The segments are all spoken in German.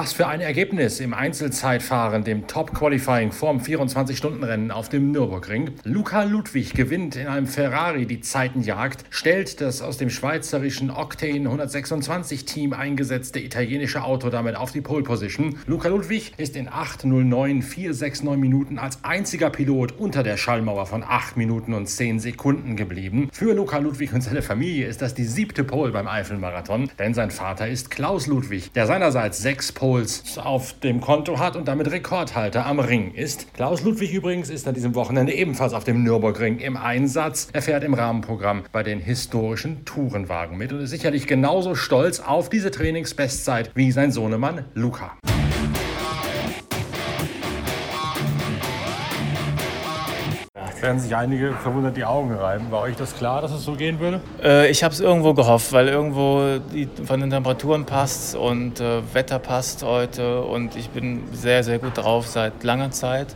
Was für ein Ergebnis im Einzelzeitfahren, dem Top-Qualifying vorm 24-Stunden-Rennen auf dem Nürburgring. Luca Ludwig gewinnt in einem Ferrari die Zeitenjagd, stellt das aus dem schweizerischen Octane 126-Team eingesetzte italienische Auto damit auf die Pole Position. Luca Ludwig ist in 8.09.469 Minuten als einziger Pilot unter der Schallmauer von 8 Minuten und 10 Sekunden geblieben. Für Luca Ludwig und seine Familie ist das die siebte Pole beim Eifelmarathon, denn sein Vater ist Klaus Ludwig, der seinerseits sechs Poles auf dem Konto hat und damit Rekordhalter am Ring ist. Klaus Ludwig übrigens ist an diesem Wochenende ebenfalls auf dem Nürburgring im Einsatz. Er fährt im Rahmenprogramm bei den historischen Tourenwagen mit und ist sicherlich genauso stolz auf diese Trainingsbestzeit wie sein Sohnemann Luca. Werden sich einige verwundert die Augen reiben. War euch das klar, dass es so gehen würde? Äh, ich habe es irgendwo gehofft, weil irgendwo die, von den Temperaturen passt und äh, Wetter passt heute und ich bin sehr, sehr gut drauf seit langer Zeit.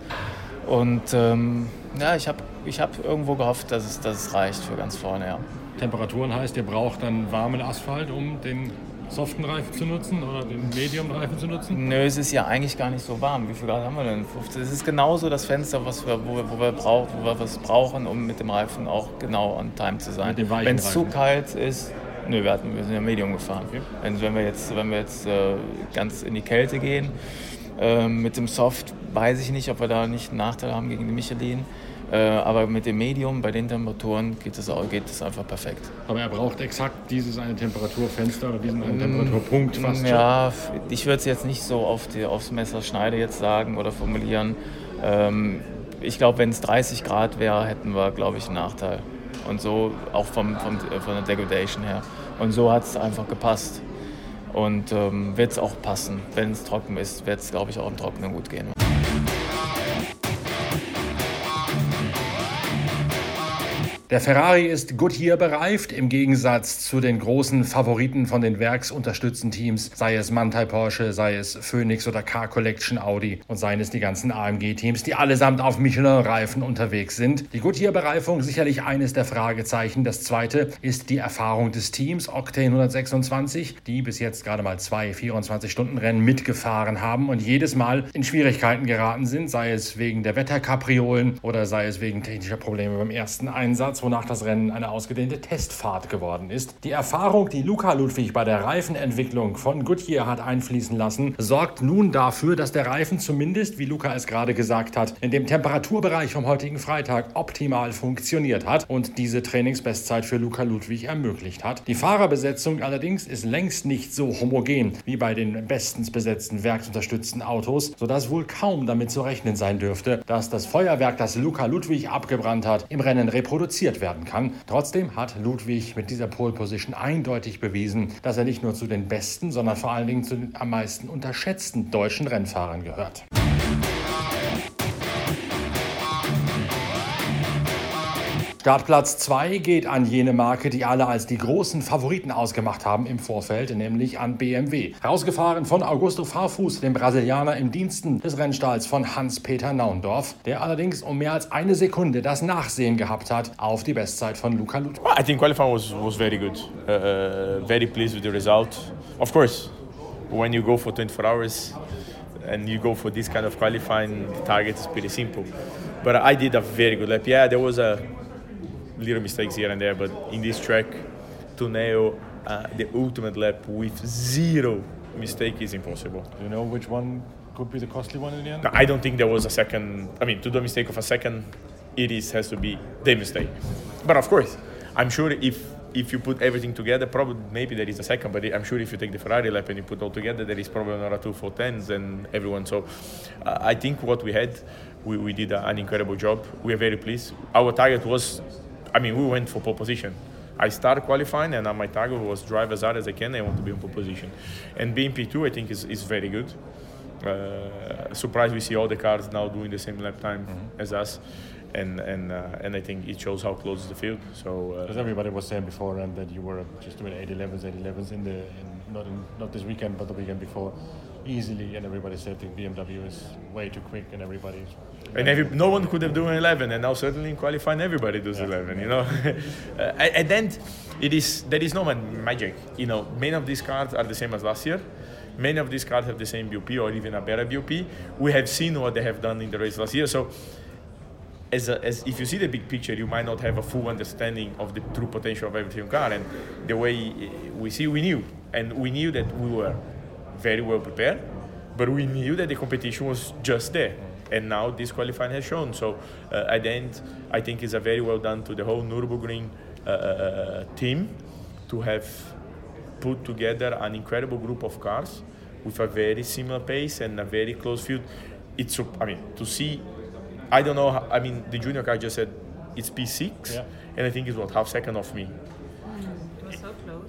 Und ähm, ja, ich habe ich hab irgendwo gehofft, dass es, dass es reicht für ganz vorne. Ja. Temperaturen heißt, ihr braucht dann warmen Asphalt, um den soften Reifen zu nutzen oder den Medium-Reifen zu nutzen? Nö, es ist ja eigentlich gar nicht so warm. Wie viel Grad haben wir denn? 50. Es ist genauso das Fenster, was wir, wo, wir, wo, wir brauch, wo wir was brauchen, um mit dem Reifen auch genau on time zu sein. Wenn es zu kalt ist, nö, wir, hatten, wir sind ja Medium gefahren. Okay. Wenn, wenn wir jetzt, wenn wir jetzt äh, ganz in die Kälte gehen, äh, mit dem Soft weiß ich nicht, ob wir da nicht einen Nachteil haben gegen die Michelin. Äh, aber mit dem Medium, bei den Temperaturen, geht es geht einfach perfekt. Aber er braucht exakt dieses eine Temperaturfenster oder diesen einen mm, Temperaturpunkt fast Ja, ich würde es jetzt nicht so auf die, aufs Messerschneide jetzt sagen oder formulieren. Ähm, ich glaube, wenn es 30 Grad wäre, hätten wir, glaube ich, einen Nachteil. Und so auch vom, vom, von der Degradation her. Und so hat es einfach gepasst. Und ähm, wird es auch passen. Wenn es trocken ist, wird es, glaube ich, auch im Trockenen gut gehen. Der Ferrari ist Goodyear bereift, im Gegensatz zu den großen Favoriten von den werksunterstützten Teams, sei es Mantai Porsche, sei es Phoenix oder Car Collection Audi und seien es die ganzen AMG-Teams, die allesamt auf Michelin-Reifen unterwegs sind. Die Goodyear-Bereifung sicherlich eines der Fragezeichen. Das zweite ist die Erfahrung des Teams Octane 126, die bis jetzt gerade mal zwei 24-Stunden-Rennen mitgefahren haben und jedes Mal in Schwierigkeiten geraten sind, sei es wegen der Wetterkapriolen oder sei es wegen technischer Probleme beim ersten Einsatz wonach das Rennen eine ausgedehnte Testfahrt geworden ist. Die Erfahrung, die Luca Ludwig bei der Reifenentwicklung von Goodyear hat einfließen lassen, sorgt nun dafür, dass der Reifen zumindest, wie Luca es gerade gesagt hat, in dem Temperaturbereich vom heutigen Freitag optimal funktioniert hat und diese Trainingsbestzeit für Luca Ludwig ermöglicht hat. Die Fahrerbesetzung allerdings ist längst nicht so homogen wie bei den bestens besetzten werksunterstützten Autos, sodass wohl kaum damit zu rechnen sein dürfte, dass das Feuerwerk, das Luca Ludwig abgebrannt hat, im Rennen reproduziert reduziert werden kann. Trotzdem hat Ludwig mit dieser Pole Position eindeutig bewiesen, dass er nicht nur zu den besten, sondern vor allen Dingen zu den am meisten unterschätzten deutschen Rennfahrern gehört. Startplatz 2 geht an jene Marke, die alle als die großen Favoriten ausgemacht haben im Vorfeld, nämlich an BMW. Rausgefahren von Augusto Farfus, dem Brasilianer im Diensten des Rennstalls von Hans-Peter Naundorf, der allerdings um mehr als eine Sekunde das Nachsehen gehabt hat auf die Bestzeit von Luca Ludwig. I think qualifying was, was very good. Uh, uh, very pleased with the result. Of course, when you go for 24 hours and you go for this kind of qualifying, the target is pretty simple. But I did a very good lap. Yeah, there was a little mistakes here and there, but in this track, to nail uh, the ultimate lap with zero mistake is impossible. Do you know which one could be the costly one in the end? No, I don't think there was a second. I mean, to do a mistake of a second, it is has to be the mistake. But of course, I'm sure if if you put everything together, probably maybe there is a second. But I'm sure if you take the Ferrari lap and you put all together, there is probably another two for tens and everyone. So uh, I think what we had, we, we did an incredible job. We are very pleased. Our target was I mean, we went for pole position. I started qualifying, and my target was drive as hard as I can. I want to be in pole position, and being P2, I think is, is very good. Uh, surprised we see all the cars now doing the same lap time mm-hmm. as us, and and uh, and I think it shows how close the field. So uh, as everybody was saying before, and that you were just doing 811s, 811s in the in, not in, not this weekend, but the weekend before easily, and everybody said the BMW is way too quick, and everybody's. And every, no one could have done 11, and now suddenly in qualifying everybody does yeah. 11. You know, uh, and then it is there is no magic. You know, many of these cars are the same as last year. Many of these cars have the same BOP or even a better BOP. We have seen what they have done in the race last year. So, as, a, as if you see the big picture, you might not have a full understanding of the true potential of every single car. And the way we see, we knew, and we knew that we were very well prepared, but we knew that the competition was just there. And now this qualifying has shown. So uh, at the end, I think it's a very well done to the whole Nürburgring uh, uh, uh team to have put together an incredible group of cars with a very similar pace and a very close field. It's, I mean, to see, I don't know, I mean, the junior car just said it's P6, yeah. and I think it's what, half second off me.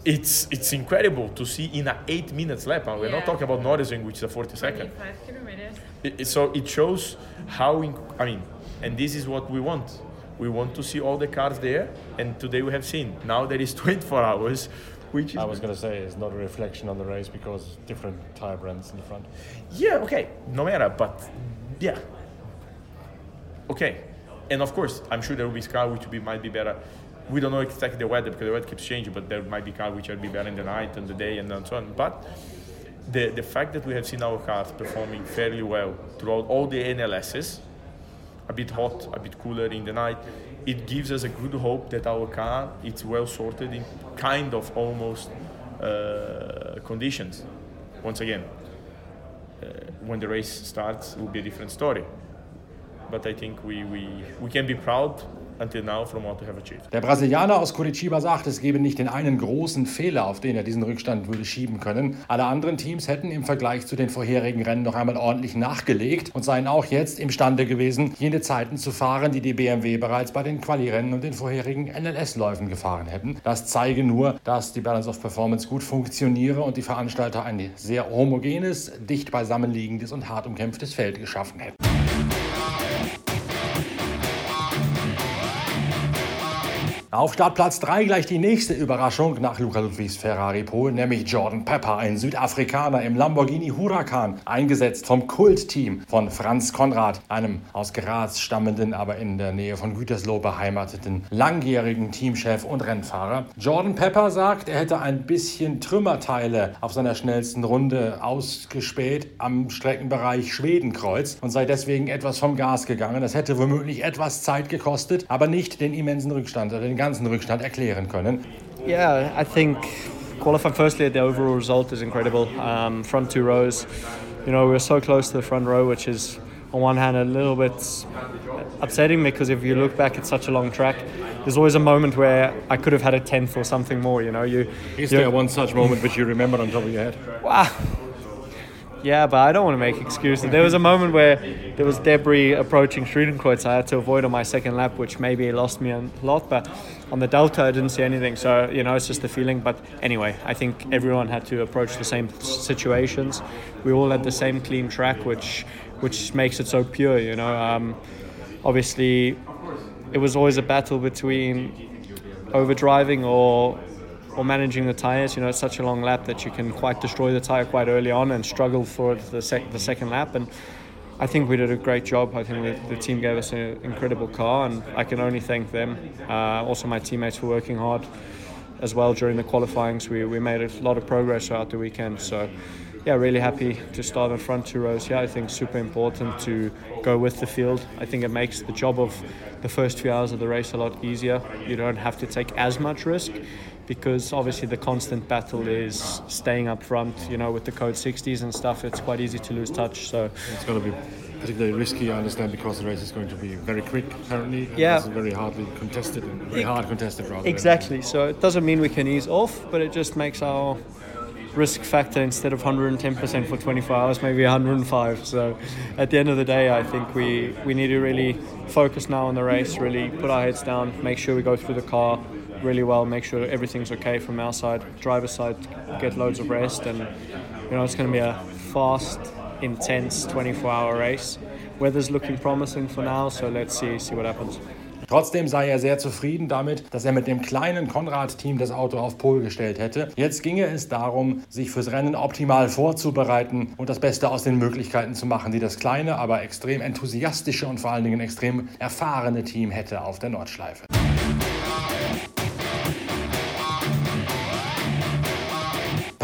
It's it's incredible to see in a eight minutes lap. We're yeah. not talking about Norrisring, which is a 40 second. It, it, so it shows how, in, I mean, and this is what we want. We want to see all the cars there, and today we have seen. Now there is 24 hours which I was going to say is not a reflection on the race because different tire brands in the front. Yeah, okay, no matter, but yeah, okay, and of course, I'm sure there will be car which will be, might be better. We don't know exactly the weather because the weather keeps changing, but there might be cars which will be better in the night and the day and so on. But the the fact that we have seen our cars performing fairly well throughout all the NLSs, a bit hot, a bit cooler in the night, it gives us a good hope that our car is well sorted in kind of almost uh, conditions. Once again, uh, when the race starts, it will be a different story. But I think we, we, we can be proud Der Brasilianer aus Curitiba sagt, es gebe nicht den einen großen Fehler, auf den er diesen Rückstand würde schieben können. Alle anderen Teams hätten im Vergleich zu den vorherigen Rennen noch einmal ordentlich nachgelegt und seien auch jetzt imstande gewesen, jene Zeiten zu fahren, die die BMW bereits bei den Quali-Rennen und den vorherigen NLS-Läufen gefahren hätten. Das zeige nur, dass die Balance of Performance gut funktioniere und die Veranstalter ein sehr homogenes, dicht beisammenliegendes und hart umkämpftes Feld geschaffen hätten. Auf Startplatz 3 gleich die nächste Überraschung nach Luca Ludwigs Ferrari Pol, nämlich Jordan Pepper, ein Südafrikaner im Lamborghini Huracan, eingesetzt vom Kultteam von Franz Konrad, einem aus Graz stammenden, aber in der Nähe von Gütersloh beheimateten langjährigen Teamchef und Rennfahrer. Jordan Pepper sagt, er hätte ein bisschen Trümmerteile auf seiner schnellsten Runde ausgespäht am Streckenbereich Schwedenkreuz und sei deswegen etwas vom Gas gegangen. Das hätte womöglich etwas Zeit gekostet, aber nicht den immensen Rückstand, den ganzen Rückstand erklären können. Yeah, I think qualifying firstly, the overall result is incredible. Um, front two rows, you know, we were so close to the front row, which is on one hand a little bit upsetting because if you look back at such a long track, there's always a moment where I could have had a tenth or something more. You know, you. Is there one such moment which you remember on top of your head? Wow. Yeah, but I don't want to make excuses. There was a moment where there was debris approaching Schredenkreuz. I had to avoid on my second lap, which maybe lost me a lot. But on the Delta, I didn't see anything. So, you know, it's just the feeling. But anyway, I think everyone had to approach the same situations. We all had the same clean track, which which makes it so pure, you know. Um, obviously, it was always a battle between overdriving or or managing the tires. You know, it's such a long lap that you can quite destroy the tire quite early on and struggle for the, sec- the second lap. And I think we did a great job. I think the, the team gave us an incredible car, and I can only thank them. Uh, also, my teammates for working hard as well during the qualifyings. We, we made a lot of progress throughout the weekend. So, yeah, really happy to start in front two rows. Yeah, I think super important to go with the field. I think it makes the job of the first few hours of the race a lot easier. You don't have to take as much risk because obviously the constant battle is staying up front. You know, with the code 60s and stuff, it's quite easy to lose touch. So it's going to be particularly risky, I understand, because the race is going to be very quick apparently. yeah, it's very hardly contested, very hard contested rather. Exactly. So it doesn't mean we can ease off, but it just makes our risk factor instead of 110% for 24 hours, maybe 105. So at the end of the day, I think we, we need to really focus now on the race, really put our heads down, make sure we go through the car, really well, make sure everything's okay from our side, driver's side, get loads of rest, and you know it's going to be a fast, intense 24-hour race. Weather's looking promising for now, so let's see see what happens. Trotzdem sei er sehr zufrieden damit, dass er mit dem kleinen Konrad-Team das Auto auf Pol gestellt hätte. Jetzt ginge es darum, sich fürs Rennen optimal vorzubereiten und das Beste aus den Möglichkeiten zu machen, die das kleine, aber extrem enthusiastische und vor allen Dingen extrem erfahrene Team hätte auf der Nordschleife.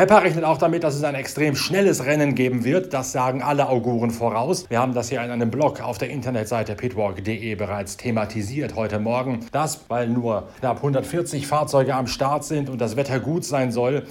Pepper rechnet auch damit, dass es ein extrem schnelles Rennen geben wird. Das sagen alle Auguren voraus. Wir haben das hier in einem Blog auf der Internetseite pitwalk.de bereits thematisiert heute Morgen. Das, weil nur knapp 140 Fahrzeuge am Start sind und das Wetter gut sein soll,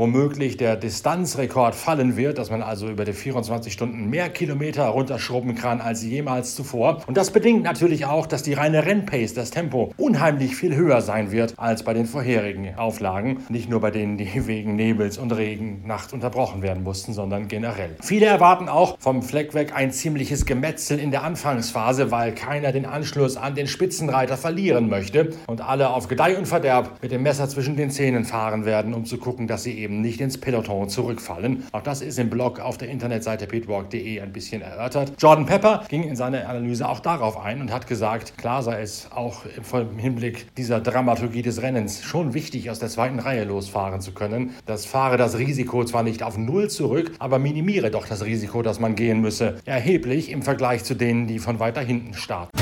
womöglich der Distanzrekord fallen wird, dass man also über die 24 Stunden mehr Kilometer runterschrubben kann als jemals zuvor. Und das bedingt natürlich auch, dass die reine Rennpace, das Tempo, unheimlich viel höher sein wird als bei den vorherigen Auflagen. Nicht nur bei denen, die wegen Nebels und Regen Nacht unterbrochen werden mussten, sondern generell. Viele erwarten auch vom Fleck weg ein ziemliches Gemetzel in der Anfangsphase, weil keiner den Anschluss an den Spitzenreiter verlieren möchte und alle auf Gedeih und Verderb mit dem Messer zwischen den Zähnen fahren werden, um zu gucken, dass sie eben nicht ins Peloton zurückfallen. Auch das ist im Blog auf der Internetseite pitwalk.de ein bisschen erörtert. Jordan Pepper ging in seiner Analyse auch darauf ein und hat gesagt, klar sei es auch im Hinblick dieser Dramaturgie des Rennens schon wichtig, aus der zweiten Reihe losfahren zu können. Das fahre das Risiko zwar nicht auf Null zurück, aber minimiere doch das Risiko, dass man gehen müsse, erheblich im Vergleich zu denen, die von weiter hinten starten.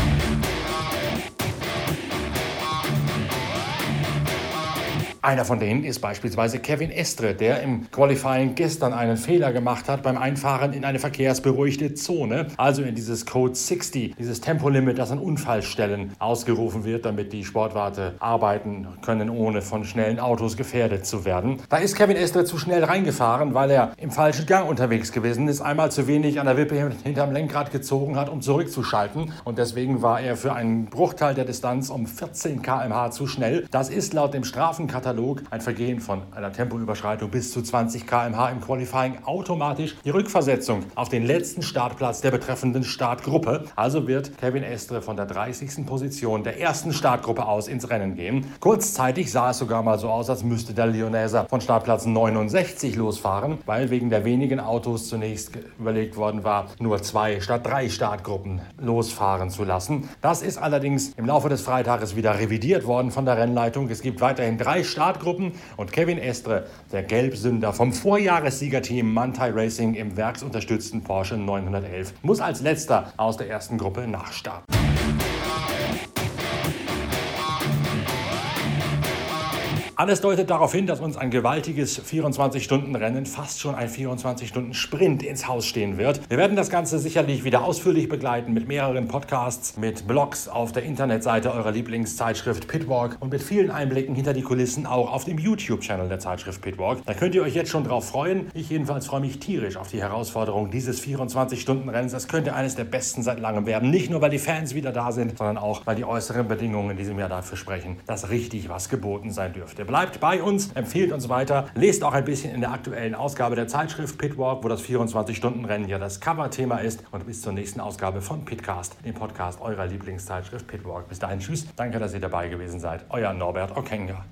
Einer von denen ist beispielsweise Kevin Estre, der im Qualifying gestern einen Fehler gemacht hat beim Einfahren in eine verkehrsberuhigte Zone, also in dieses Code 60, dieses Tempolimit, das an Unfallstellen ausgerufen wird, damit die Sportwarte arbeiten können, ohne von schnellen Autos gefährdet zu werden. Da ist Kevin Estre zu schnell reingefahren, weil er im falschen Gang unterwegs gewesen ist, einmal zu wenig an der Wippe hinterm Lenkrad gezogen hat, um zurückzuschalten und deswegen war er für einen Bruchteil der Distanz um 14 km/h zu schnell. Das ist laut dem Strafenkatalog Katalog ein Vergehen von einer Tempoüberschreitung bis zu 20 km/h im Qualifying automatisch die Rückversetzung auf den letzten Startplatz der betreffenden Startgruppe. Also wird Kevin Estre von der 30. Position der ersten Startgruppe aus ins Rennen gehen. Kurzzeitig sah es sogar mal so aus, als müsste der Lyonäser von Startplatz 69 losfahren, weil wegen der wenigen Autos zunächst überlegt worden war, nur zwei statt drei Startgruppen losfahren zu lassen. Das ist allerdings im Laufe des Freitages wieder revidiert worden von der Rennleitung. Es gibt weiterhin drei Startgruppen Startgruppen und Kevin Estre, der Gelbsünder vom Vorjahressiegerteam Mantai Racing im werksunterstützten Porsche 911, muss als letzter aus der ersten Gruppe nachstarten. Alles deutet darauf hin, dass uns ein gewaltiges 24-Stunden-Rennen, fast schon ein 24-Stunden-Sprint ins Haus stehen wird. Wir werden das Ganze sicherlich wieder ausführlich begleiten mit mehreren Podcasts, mit Blogs auf der Internetseite eurer Lieblingszeitschrift Pitwalk und mit vielen Einblicken hinter die Kulissen auch auf dem YouTube-Channel der Zeitschrift Pitwalk. Da könnt ihr euch jetzt schon drauf freuen. Ich jedenfalls freue mich tierisch auf die Herausforderung dieses 24-Stunden-Rennens. Das könnte eines der besten seit langem werden. Nicht nur, weil die Fans wieder da sind, sondern auch, weil die äußeren Bedingungen in diesem Jahr dafür sprechen, dass richtig was geboten sein dürfte. Bleibt bei uns, empfiehlt uns weiter, lest auch ein bisschen in der aktuellen Ausgabe der Zeitschrift Pitwalk, wo das 24-Stunden-Rennen ja das Coverthema ist. Und bis zur nächsten Ausgabe von Pitcast, dem Podcast eurer Lieblingszeitschrift Pitwalk. Bis dahin, tschüss. Danke, dass ihr dabei gewesen seid. Euer Norbert Okenga.